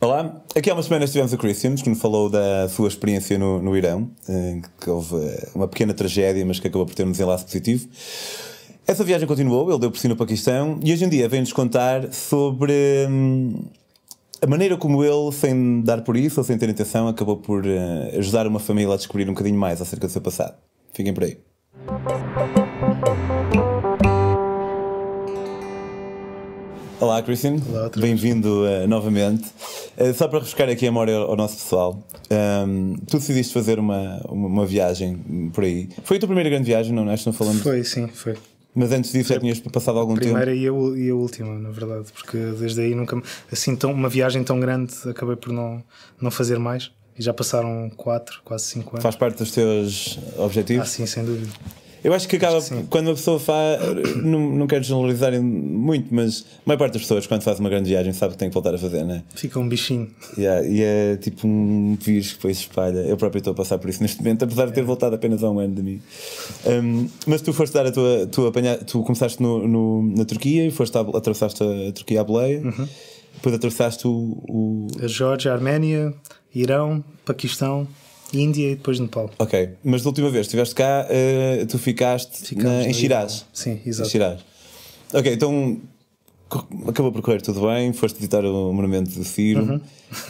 Olá, aqui há umas semanas tivemos o Christians que nos falou da sua experiência no, no Irão, que houve eh, uma pequena tragédia, mas que acabou por ter um desenlace positivo. Essa viagem continuou, ele deu por si no Paquistão e hoje em dia vem-nos contar sobre hum, a maneira como ele, sem dar por isso ou sem ter intenção, acabou por uh, ajudar uma família a descobrir um bocadinho mais acerca do seu passado. Fiquem por aí. Olá, Christian. Olá, Bem-vindo uh, novamente. Uh, só para refrescar aqui a memória ao nosso pessoal, um, tu decidiste fazer uma, uma, uma, viagem por aí. Foi a tua primeira grande viagem, não? Nós não falamos. Foi, sim, foi. Mas antes disso já tinhas passado algum primeira tempo? Primeira e a, e a última, na verdade, porque desde aí nunca. Assim, tão, uma viagem tão grande acabei por não, não fazer mais. E já passaram 4, quase 5 anos. Faz parte dos teus objetivos? Ah, sim, sem dúvida. Eu acho que acaba acho que quando uma pessoa faz. Não, não quero generalizar muito, mas a maior parte das pessoas, quando faz uma grande viagem, sabe que tem que voltar a fazer, não é? Fica um bichinho. Yeah, e é tipo um vírus que depois se espalha. Eu próprio estou a passar por isso neste momento, apesar de ter voltado apenas há um ano de mim. Um, mas tu foste dar a tua. Tu, apanha, tu começaste no, no, na Turquia e foste a, atravessaste a Turquia à boleia. Uhum. Depois atravessaste o, o. A Geórgia, a Arménia, Irão, Paquistão. Índia e depois Nepal. Ok, mas da última vez que estiveste cá, uh, tu ficaste na, em Shiraz. Sim, exato. Em Shiraz. Ok, então acabou por correr tudo bem, foste visitar o monumento do Ciro. Uhum.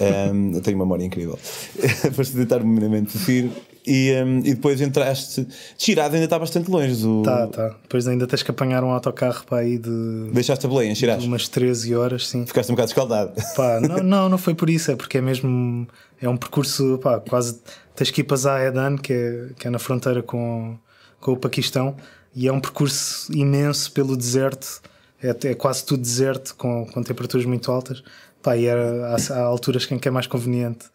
Um, eu tenho uma memória incrível. foste visitar o monumento do Ciro e, um, e depois entraste. Shiraz ainda está bastante longe do. Tá, tá. Depois ainda tens que apanhar um autocarro para aí de. Deixaste a em Shiraz? umas 13 horas, sim. Ficaste um bocado escaldado. Pá, não, não, não foi por isso, é porque é mesmo. É um percurso, pá, quase. Tens que ir para Zahedan, que é, que é na fronteira com, com o Paquistão, e é um percurso imenso pelo deserto. É, é quase tudo deserto, com, com temperaturas muito altas. Pá, e era, há, há alturas em que é mais conveniente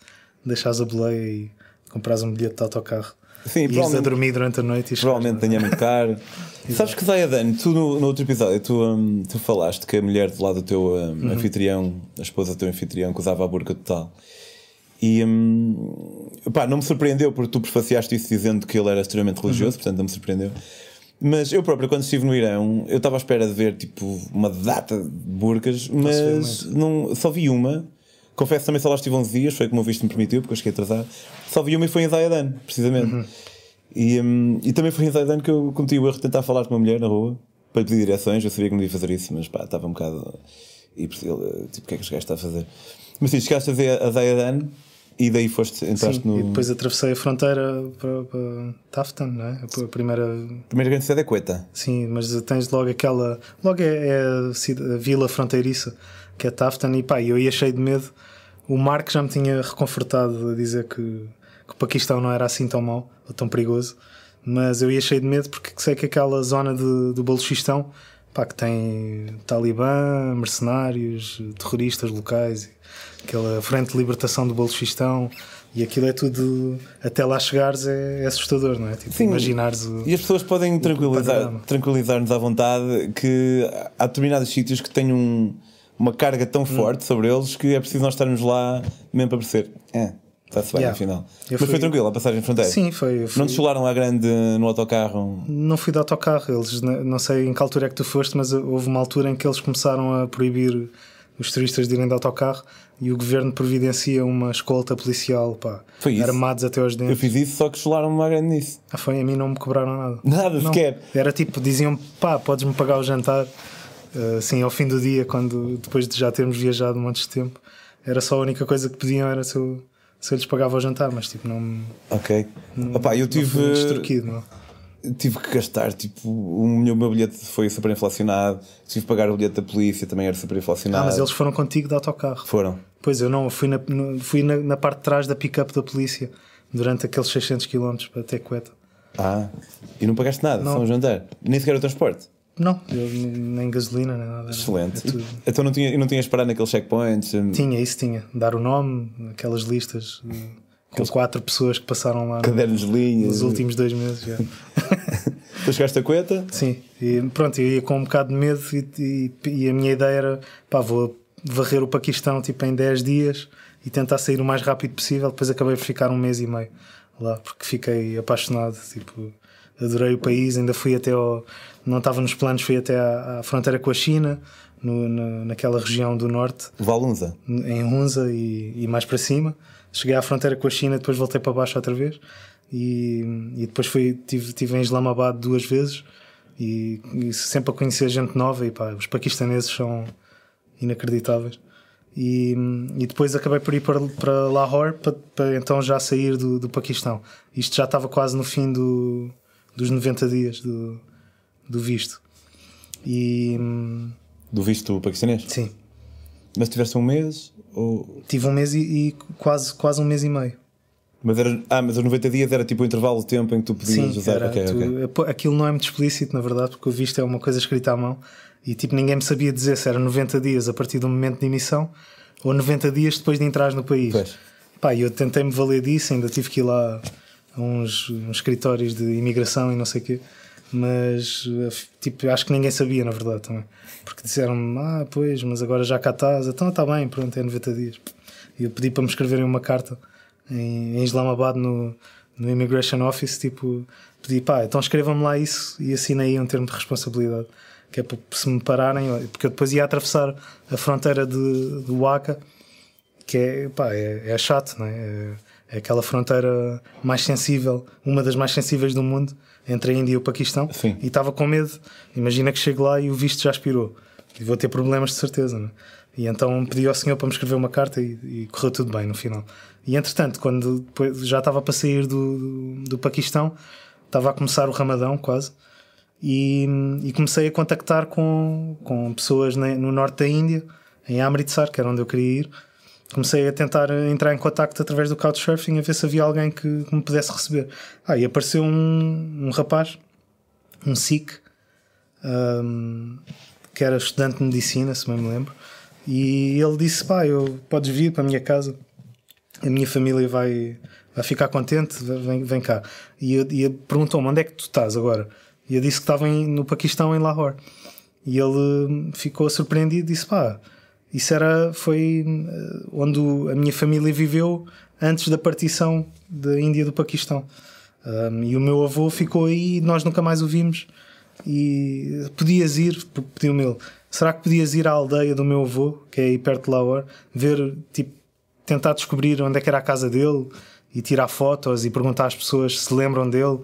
deixares a boleia e compras um bilhete de autocarro. Sim, e a dormir durante a noite. provavelmente tenha muito caro. Sabes que Zayadan, tu no, no, outro episódio tu, um, tu falaste que a mulher do lado do teu um, uhum. anfitrião, a esposa do teu anfitrião, que usava a burca total. E um, pá, não me surpreendeu porque tu prefaciaste isso dizendo que ele era extremamente religioso, uhum. portanto não me surpreendeu. Mas eu próprio, quando estive no Irão, eu estava à espera de ver tipo uma data de burcas, mas não, só vi uma. Confesso também só lá estive 11 dias, foi como o visto me permitiu, porque eu cheguei atrasado. Só vi uma e foi em Zayadan, precisamente. Uhum. E, um, e também foi em Zayadan que eu cometi o erro de tentar falar com uma mulher na rua para lhe pedir direções. Eu sabia que não devia fazer isso, mas pá, estava um bocado. E tipo, o que é que este gajo está a fazer? Mas sim, chegaste a Zayadan e daí foste, entraste Sim, no. E depois atravessei a fronteira para, para Taftan, não é? A primeira. A primeira grande cidade é Queta. Sim, mas tens logo aquela. Logo é, é a, vila fronteiriça, que é Taftan, e pá, eu ia cheio de medo. O Marco já me tinha reconfortado a dizer que, que o Paquistão não era assim tão mau ou tão perigoso, mas eu ia cheio de medo porque sei que aquela zona de, do Baluchistão, pá, que tem talibã, mercenários, terroristas locais aquela frente de libertação do Baluchistão e aquilo é tudo até lá chegares é, é assustador, não é? Tipo, Sim, imaginares o, E as pessoas podem tranquilizar, tranquilizar-nos à vontade que há determinados sítios que têm um, uma carga tão hum. forte sobre eles que é preciso nós estarmos lá mesmo para perceber. É. Está-se bem, yeah. afinal. Eu Mas fui... foi tranquilo a passagem de fronteira? Sim, foi. Fui... Não te chularam lá grande no autocarro? Não fui de autocarro. Eles, não sei em que altura é que tu foste, mas houve uma altura em que eles começaram a proibir os turistas de irem de autocarro e o governo providencia uma escolta policial, pá, armados até aos dentes. Eu fiz isso, só que chularam-me uma grande nisso. Ah, foi? A mim não me cobraram nada. Nada não. sequer. Era tipo, diziam pá, podes-me pagar o jantar, assim, ao fim do dia, quando depois de já termos viajado um monte de tempo, era só a única coisa que pediam era se eu, se eu lhes pagava o jantar, mas tipo, não. Ok. Não, Opa, eu tive. Não tive que gastar, tipo, o meu, meu bilhete foi super inflacionado, tive que pagar o bilhete da polícia, também era super inflacionado. Ah, mas eles foram contigo de autocarro. Foram. Pois eu não, fui na, fui na, na parte de trás da pick-up da polícia durante aqueles 600 km até Coeta. Ah, e não pagaste nada, não. só um jantar? Nem sequer o transporte? Não, eu, nem gasolina, nem nada. Excelente. É então não, tinha, não tinhas parado naqueles checkpoints? Tinha, isso tinha. Dar o nome, aquelas listas. Com quatro pessoas que passaram lá Cadernos no, linhas. nos últimos dois meses. Já. tu chegaste a Coeta? Sim, e pronto, eu ia com um bocado de medo e, e, e, a minha ideia era pá, vou varrer o Paquistão tipo, em 10 dias e tentar sair o mais rápido possível. Depois acabei por ficar um mês e meio lá porque fiquei apaixonado. Tipo, adorei o país, ainda fui até ao. Não estava nos planos, fui até à, à fronteira com a China, no, no, naquela região do norte. Valunza. Em Hunza e, e, mais para cima. Cheguei à fronteira com a China, depois voltei para baixo outra vez. E, e depois fui, tive, tive em Islamabad duas vezes. E, e sempre a conhecer gente nova. E pá, os paquistaneses são inacreditáveis. E, e depois acabei por ir para, para Lahore para, para então já sair do, do Paquistão. Isto já estava quase no fim do, dos 90 dias do, do visto. E, do visto paquistanês? Sim. Mas tiveste um mês? Ou... Tive um mês e, e, quase, quase um mês e meio. Mas era, ah, mas os 90 dias era tipo o intervalo de tempo em que tu podias Sim, usar. Era, okay, tu, okay. Aquilo não é muito explícito, na verdade, porque o visto é uma coisa escrita à mão e tipo ninguém me sabia dizer se era 90 dias a partir do momento de emissão ou 90 dias depois de entrar no país. Pois. Pá, eu tentei-me valer disso, ainda tive que ir lá a uns, uns escritórios de imigração e não sei o quê mas tipo, acho que ninguém sabia, na verdade, também. Porque disseram-me, ah, pois, mas agora já cá estás, então está bem, pronto, é 90 dias. E eu pedi para me escreverem uma carta em, Islamabad no, no Immigration Office, tipo, pedi, pá, então escrevam-me lá isso e assinei um termo de responsabilidade, que é para se me pararem, porque eu depois ia atravessar a fronteira de, de Waka, que é, pá, é, é chato, não é? é? É aquela fronteira mais sensível, uma das mais sensíveis do mundo entre a Índia e o Paquistão Sim. e estava com medo. Imagina que chego lá e o visto já expirou e vou ter problemas de certeza. Né? E então pedi ao senhor para me escrever uma carta e, e correu tudo bem no final. E entretanto, quando depois, já estava para sair do, do, do, Paquistão, estava a começar o Ramadão quase. E, e comecei a contactar com, com pessoas no norte da Índia, em Amritsar, que era onde eu queria ir. Comecei a tentar entrar em contacto através do Couchsurfing a ver se havia alguém que, me pudesse receber. Ah, e apareceu um, um rapaz, um Sikh, um, que era estudante de medicina, se bem me lembro, e ele disse: Pá, eu, podes vir para a minha casa, a minha família vai, vai ficar contente, vem, vem cá. E, e perguntou-me: onde é que tu estás agora? E eu disse que estava em, no Paquistão, em Lahore. E ele ficou surpreendido e disse: Pá, isso era, foi eh, onde a minha família viveu antes da partição da Índia do Paquistão. Um, e o meu avô ficou aí e nós nunca mais o vimos. E podias ir, pediu-me ele, será que podias ir à aldeia do meu avô, que é aí perto de Lahore, ver, tipo, tentar descobrir onde é que era a casa dele e tirar fotos e perguntar às pessoas se lembram dele.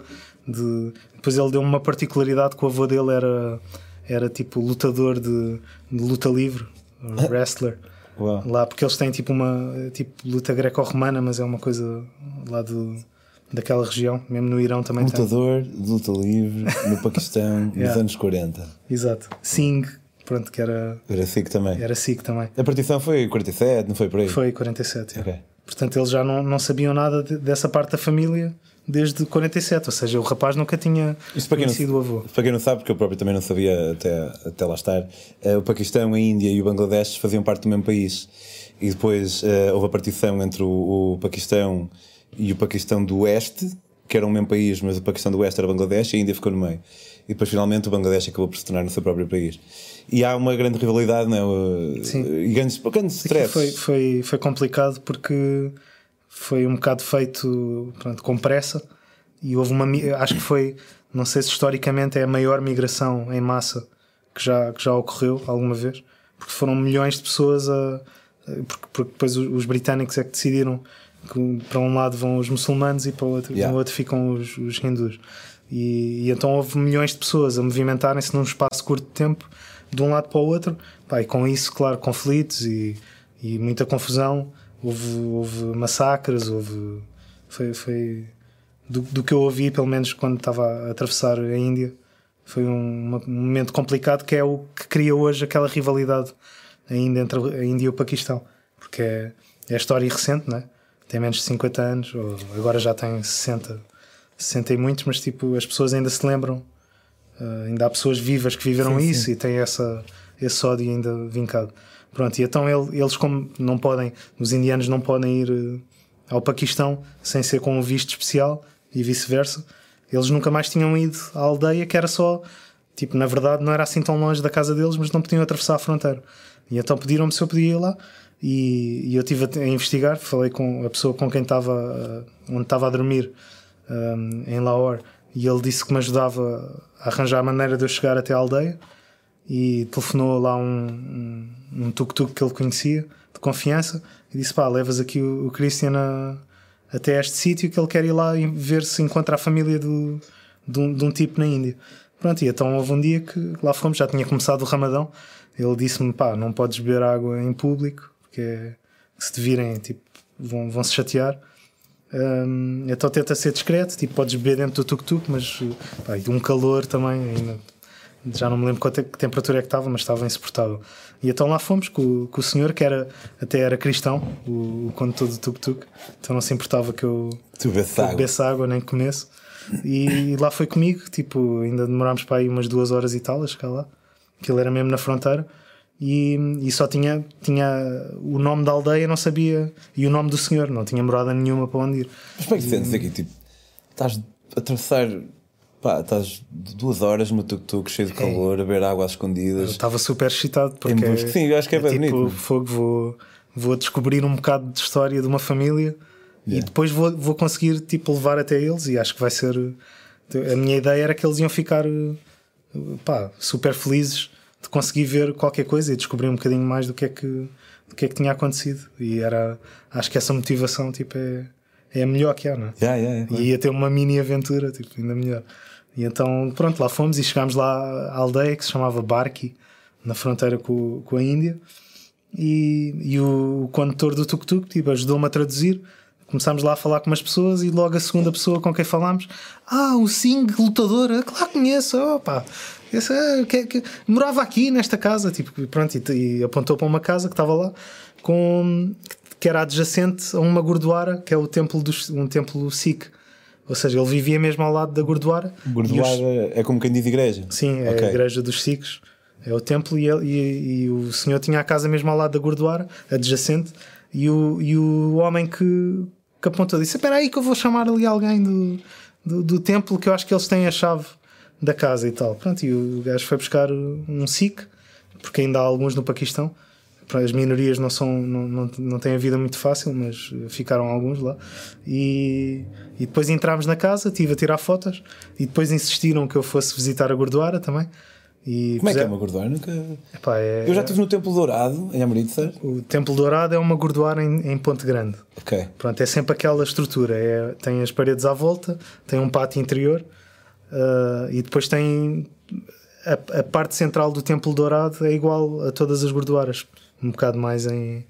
De... Depois ele deu uma particularidade que o avô dele era, era tipo lutador de, de luta livre, wrestler. Uau. Lá, porque eles têm tipo uma tipo luta greco-romana, mas é uma coisa lá do, daquela região, mesmo no Irão também Lutador tem. de luta livre no Paquistão yeah. nos anos 40. Exato. Singh, pronto, que era. Era Sikh também. Era Sikh também. A partição foi 47, não foi por aí? Foi 47. Okay. Portanto, eles já não, não sabiam nada de, dessa parte da família desde 47, ou seja, o rapaz nunca tinha Isso conhecido não, o avô. Para quem não sabe, porque eu próprio também não sabia até, até lá estar, uh, o Paquistão, a Índia e o Bangladesh faziam parte do mesmo país. E depois uh, houve a partição entre o, o, Paquistão e o Paquistão do Oeste, que era o mesmo país, mas o Paquistão do Oeste era Bangladesh e a Índia ficou no meio. E depois finalmente o Bangladesh acabou por se tornar no seu próprio país. E há uma grande rivalidade, não é? Sim. E grandes, grandes stress. Foi, foi, foi complicado porque foi um bocado feito pronto, com pressa e houve uma acho que foi não sei se historicamente é a maior migração em massa que já, que já ocorreu alguma vez porque foram milhões de pessoas a, porque, porque depois os britânicos é que decidiram que para um lado vão os muçulmanos e para o outro, yeah. outro ficam os, os hindus e, e, então houve milhões de pessoas a movimentarem-se num espaço curto de tempo de um lado para o outro Pá, e com isso claro conflitos e, e muita confusão houve, houve massacres, houve. Foi, foi do, do, que eu ouvi, pelo menos quando estava a atravessar a Índia, foi um, um, momento complicado que é o que cria hoje aquela rivalidade ainda entre a Índia e o Paquistão, porque é, é história recente, né? tem menos de 50 anos, ou agora já tem 60, 60 e muitos, mas tipo, as pessoas ainda se lembram, uh, ainda há pessoas vivas que viveram sim, isso sim. e têm essa, esse ódio ainda vincado. Pronto, e então ele, eles, como não podem, os indianos não podem ir uh, ao Paquistão sem ser com um visto especial e vice-versa, eles nunca mais tinham ido à aldeia, que era só, tipo, na verdade não era assim tão longe da casa deles, mas não podiam atravessar a fronteira. E então pediram-me se eu podia ir lá. E, e eu estive a, a, investigar, falei com a pessoa com quem estava, uh, onde estava a dormir um, em Lahore, e ele disse que me ajudava a arranjar a maneira de eu chegar até a aldeia e telefonou lá um, um, tuk-tuk que ele conhecia, de confiança, e disse: pá, levas aqui o, o Christian a, até este sítio que ele quer ir lá e ver se encontra a família do, de, um, de um tipo na Índia. Pronto, e então houve um dia que lá fomos, já tinha começado o Ramadão. Ele disse-me: pá, não podes beber água em público, porque se te virem, tipo, vão, vão se chatear. Um, então tenta ser discreto, tipo, podes beber dentro do tuk-tuk, mas pá, um calor também, ainda, já não me lembro quanto, que temperatura é que estava, mas estava insuportável. E então lá fomos com, com o senhor, que era, até era cristão, o, o condutor do tuk-tuk, então não se importava que eu, bebesse água. bebesse água nem comesse. E lá foi comigo, tipo, ainda demorámos para aí umas duas horas e tal a chegar lá, que ele era mesmo na fronteira. E, e só tinha, tinha o nome da aldeia, não sabia, e o nome do senhor, não tinha morada nenhuma para onde ir. Mas como é que te sentes aqui? Tipo, estás a atravessar. Pá, estás duas horas no tuk-tuk cheio de calor, a beber água às Eu escondidas. estava super excitado porque busca- sim, eu acho que é bem tipo, bonito. fogo, vou, vou descobrir um bocado de história de uma família e Yeah. depois vou, vou conseguir tipo, levar até eles e acho que vai ser a minha ideia era que eles iam ficar pá, super felizes de conseguir ver qualquer coisa e descobrir um bocadinho mais do que é que, do que, é que tinha acontecido e era acho que essa motivação tipo, é, é a melhor que há, não é? Yeah, yeah, yeah. E ia ter uma mini aventura, tipo, ainda melhor. E então, pronto, lá fomos e chegámos lá à aldeia que se chamava Barki, na fronteira com, com a Índia. E, e o condutor do tuk-tuk tipo, ajudou-me a traduzir. Começámos lá a falar com umas pessoas e logo a segunda pessoa com quem falámos, ah, o Singh, lutador, claro que conheço, opa, esse, ah, que, que, morava aqui nesta casa, tipo, pronto, e, e apontou para uma casa que estava lá com que era adjacente a uma gordoara, que é o templo um templo Sikh. Ou seja, ele vivia mesmo ao lado da gordoara. E os- é como quem diz igreja. Sim, é Ok. a igreja dos Sikhs. É o templo e, ele- e- e o senhor tinha a casa mesmo ao lado da gordoara, adjacente, e o, e o homem que, que apontou disse: Espera aí que eu vou chamar ali alguém do, do, do templo que eu acho que eles têm a chave da casa e tal. Pronto, e o gajo foi buscar um Sikh, porque ainda há alguns no Paquistão. As minorias não, são, não, não, não têm a vida muito fácil, mas ficaram alguns lá. E, e depois entramos na casa, estive a tirar fotos, e depois insistiram que eu fosse visitar a gordoara também. E Como é que é puser- uma gordoar? Nunca... Epá, é- Eu já estive no Templo Dourado, em Amritsar. O Templo Dourado é uma gordoara em, em Ponte Grande. Ok. Pronto, é sempre aquela estrutura. É, tem as paredes à volta, tem um pátio interior ah, e depois tem a, a parte central do Templo Dourado é igual a todas as gordoaras, um bocado mais em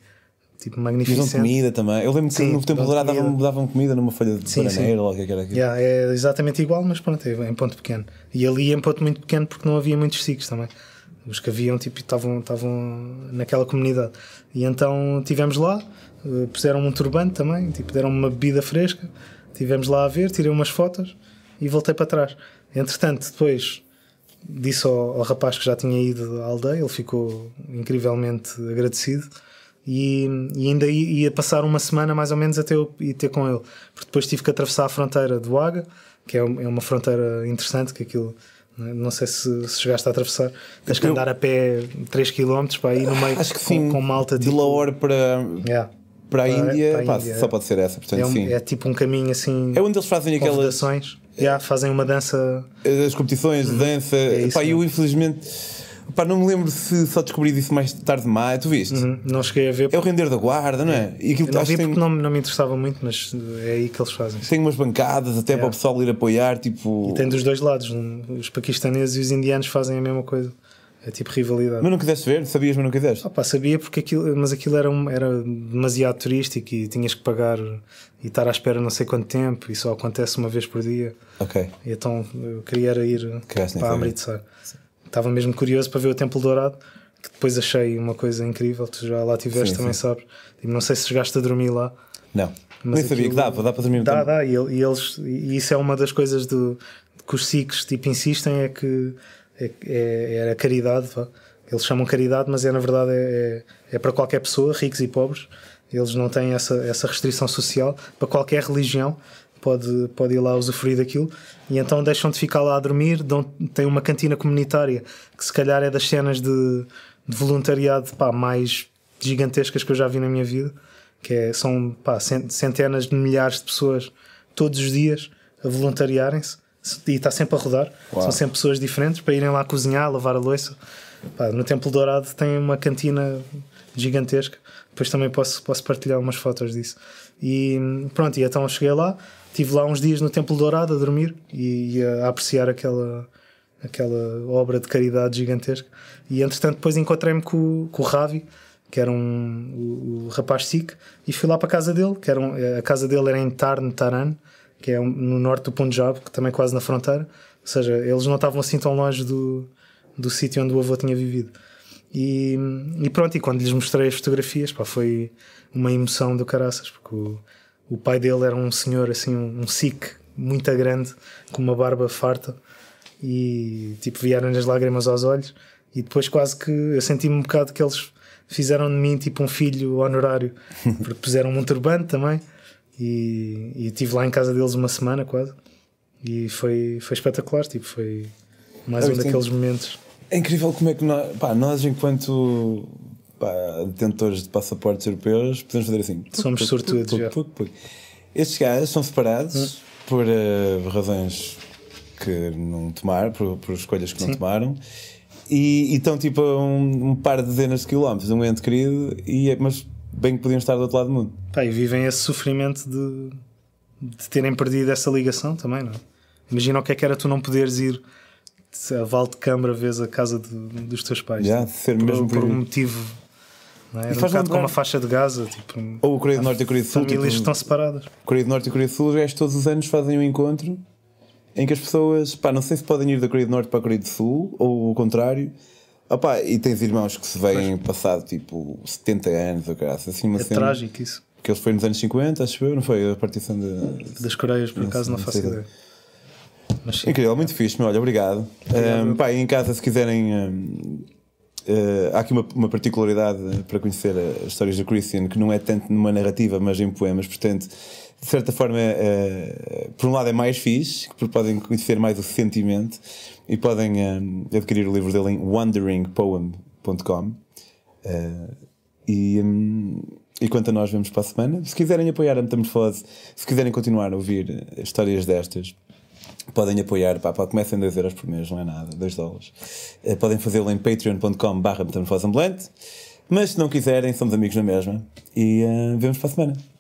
tipo magnificente. comida também. Eu lembro que Sim, no Templo dão Dourado davam, comida. davam comida numa folha de Sim, bananeira, ou o que é que era aquilo. Yeah, é exatamente igual, mas pronto, é em ponto pequeno. E ali em ponto muito pequeno porque não havia muitos sikhs também. Os que haviam tipo, estavam, estavam naquela comunidade. E então tivemos lá, eh, puseram um turbante também, tipo, deram uma bebida fresca, tivemos lá a ver, tirei umas fotos e voltei para trás. Entretanto, depois disse ao, ao rapaz que já tinha ido à aldeia, ele ficou incrivelmente agradecido. E, e ainda ia, passar uma semana mais ou menos até eu ir ter com ele, porque depois tive que atravessar a fronteira do Aga, que é, é uma fronteira interessante. Que aquilo não é? não sei se, se chegaste a atravessar, tens que Eu- andar a pé 3 km para ir no meio Acho que com, sim. com malta de tipo. Lahore para, Yeah. para a Índia, para a pá, Índia, só é. pode ser essa. Portanto, É, um- é tipo um caminho assim. É onde eles fazem aquelas. Yeah, fazem uma dança. as competições de dança. É isso pá, eu infelizmente pá, não me lembro se só descobri disso mais tarde demais. Tu viste? Uhum, Não cheguei a ver. É o render da guarda, não é? E aquilo Eu não vi que tem, porque não, não me interessava muito, mas é aí que eles fazem. tem umas bancadas até para o pessoal ir apoiar. Tipo, E tem dos dois lados. Os paquistaneses e os indianos fazem a mesma coisa. É tipo rivalidade. mas não quiseste ver? Sabias, mas não quiseste? Opa, sabia porque aquilo, mas aquilo era, um- era demasiado turístico e tinhas que pagar e estar à espera não sei quanto tempo e só acontece uma vez por dia. Ok. E então eu queria era ir Queres para. Amritsar. Estava mesmo curioso para ver o Templo Dourado, que depois achei uma coisa incrível. Tu já lá estiveste também, sim. sabes? E não sei se chegaste a dormir lá. Não. Mas Nem sabia que dava, dá para dormir Dá, dá, e, e eles, e isso é uma das coisas do, que os Sikhs tipo, insistem: é que é, é, é a caridade. Eles chamam caridade, mas é na verdade é, é, é para qualquer pessoa, ricos e pobres. Eles não têm essa, essa restrição social para qualquer religião. Pode, pode ir lá usufruir daquilo e então deixam de ficar lá a dormir. Dão, tem uma cantina comunitária que, se calhar, é das cenas de, de voluntariado pá, mais gigantescas que eu já vi na minha vida que são pá, cen- centenas de milhares de pessoas todos os dias a voluntariarem-se e está sempre a rodar. Uau. São sempre pessoas diferentes para irem lá cozinhar, lavar a louça. Pá, no Templo Dourado tem uma cantina gigantesca. Depois também posso, posso partilhar umas fotos disso. E pronto, e então eu cheguei lá, estive lá uns dias no Templo Dourado a dormir e, e a apreciar aquela, aquela obra de caridade gigantesca. E entretanto, depois encontrei-me com, o- com o Ravi, que era um, o, o rapaz Sikh, e fui lá para a casa dele, que era um- a casa dele era em Tarn Taran, que é no norte do Punjab, que também é quase na fronteira. Ou seja, eles não estavam assim tão longe do, do sítio onde o avô tinha vivido. E, e pronto, e quando lhes mostrei as fotografias, pá, foi uma emoção do caraças, porque o, o pai dele era um senhor assim, um, um Sikh muito grande, com uma barba farta, e tipo vieram as lágrimas aos olhos, e depois quase que eu senti-me um bocado que eles fizeram de mim tipo um filho honorário, porque puseram um turbante também, e, e estive lá em casa deles uma semana quase, e foi, foi espetacular, tipo, foi mais É, um daqueles momentos. É incrível como é que nós, pá, nós enquanto pá, detentores de passaportes europeus, podemos fazer assim. Somos sortudos. Estes gajos são separados por eh, razões que não tomaram, por, por escolhas que não tomaram. E e estão tipo a um, um par de dezenas de quilómetros um ente querido, e, é- mas bem que podiam estar do outro lado do mundo. Pá, e vivem esse sofrimento de, de terem perdido essa ligação também, não é? Imagina o que é que era tu não poderes ir a Val de Câmara vez a casa de- dos teus pais. Já, ser por, mesmo por por- um motivo. Não é? Era um bocado como a faixa de Gaza, tipo, Ou a Coreia do Norte e a Coreia do Sul. famílias que Tipo, estão separadas. Coreia do Norte e Coreia do Sul, os todos os anos fazem um encontro em que as pessoas, pá, não sei se podem ir da Coreia do Norte para a Coreia do Sul ou o contrário. Opá, e tens irmãos que se veem passado tipo 70 anos ou graça, assim uma É cena. trágico isso. Que eles foi nos anos 50, acho eu, não foi? A partição de. Das Coreias, por acaso, não não faço ideia. Mas sim. Incrível, muito fixe, meu, olha, obrigado. Um, pá, e em casa, se quiserem. um, uh, há aqui uma, uma particularidade para conhecer as histórias do Christian, que não é tanto numa narrativa, mas em poemas, portanto, de certa forma, uh, por um lado é mais fixe, porque podem conhecer mais o sentimento e podem um, adquirir o livro dele em wanderingpoem.com. Uh, e, um, e quanto a nós, vemos para a semana. Se quiserem apoiar a Metamorfose, se quiserem continuar a ouvir histórias destas, podem apoiar, pá, pá, comecem 2 euros por mês, não é nada, 2 dólares. Eh, podem fazê-lo em patreon.com. Mas se não quiserem, somos amigos na mesma. E eh, vemos para a semana.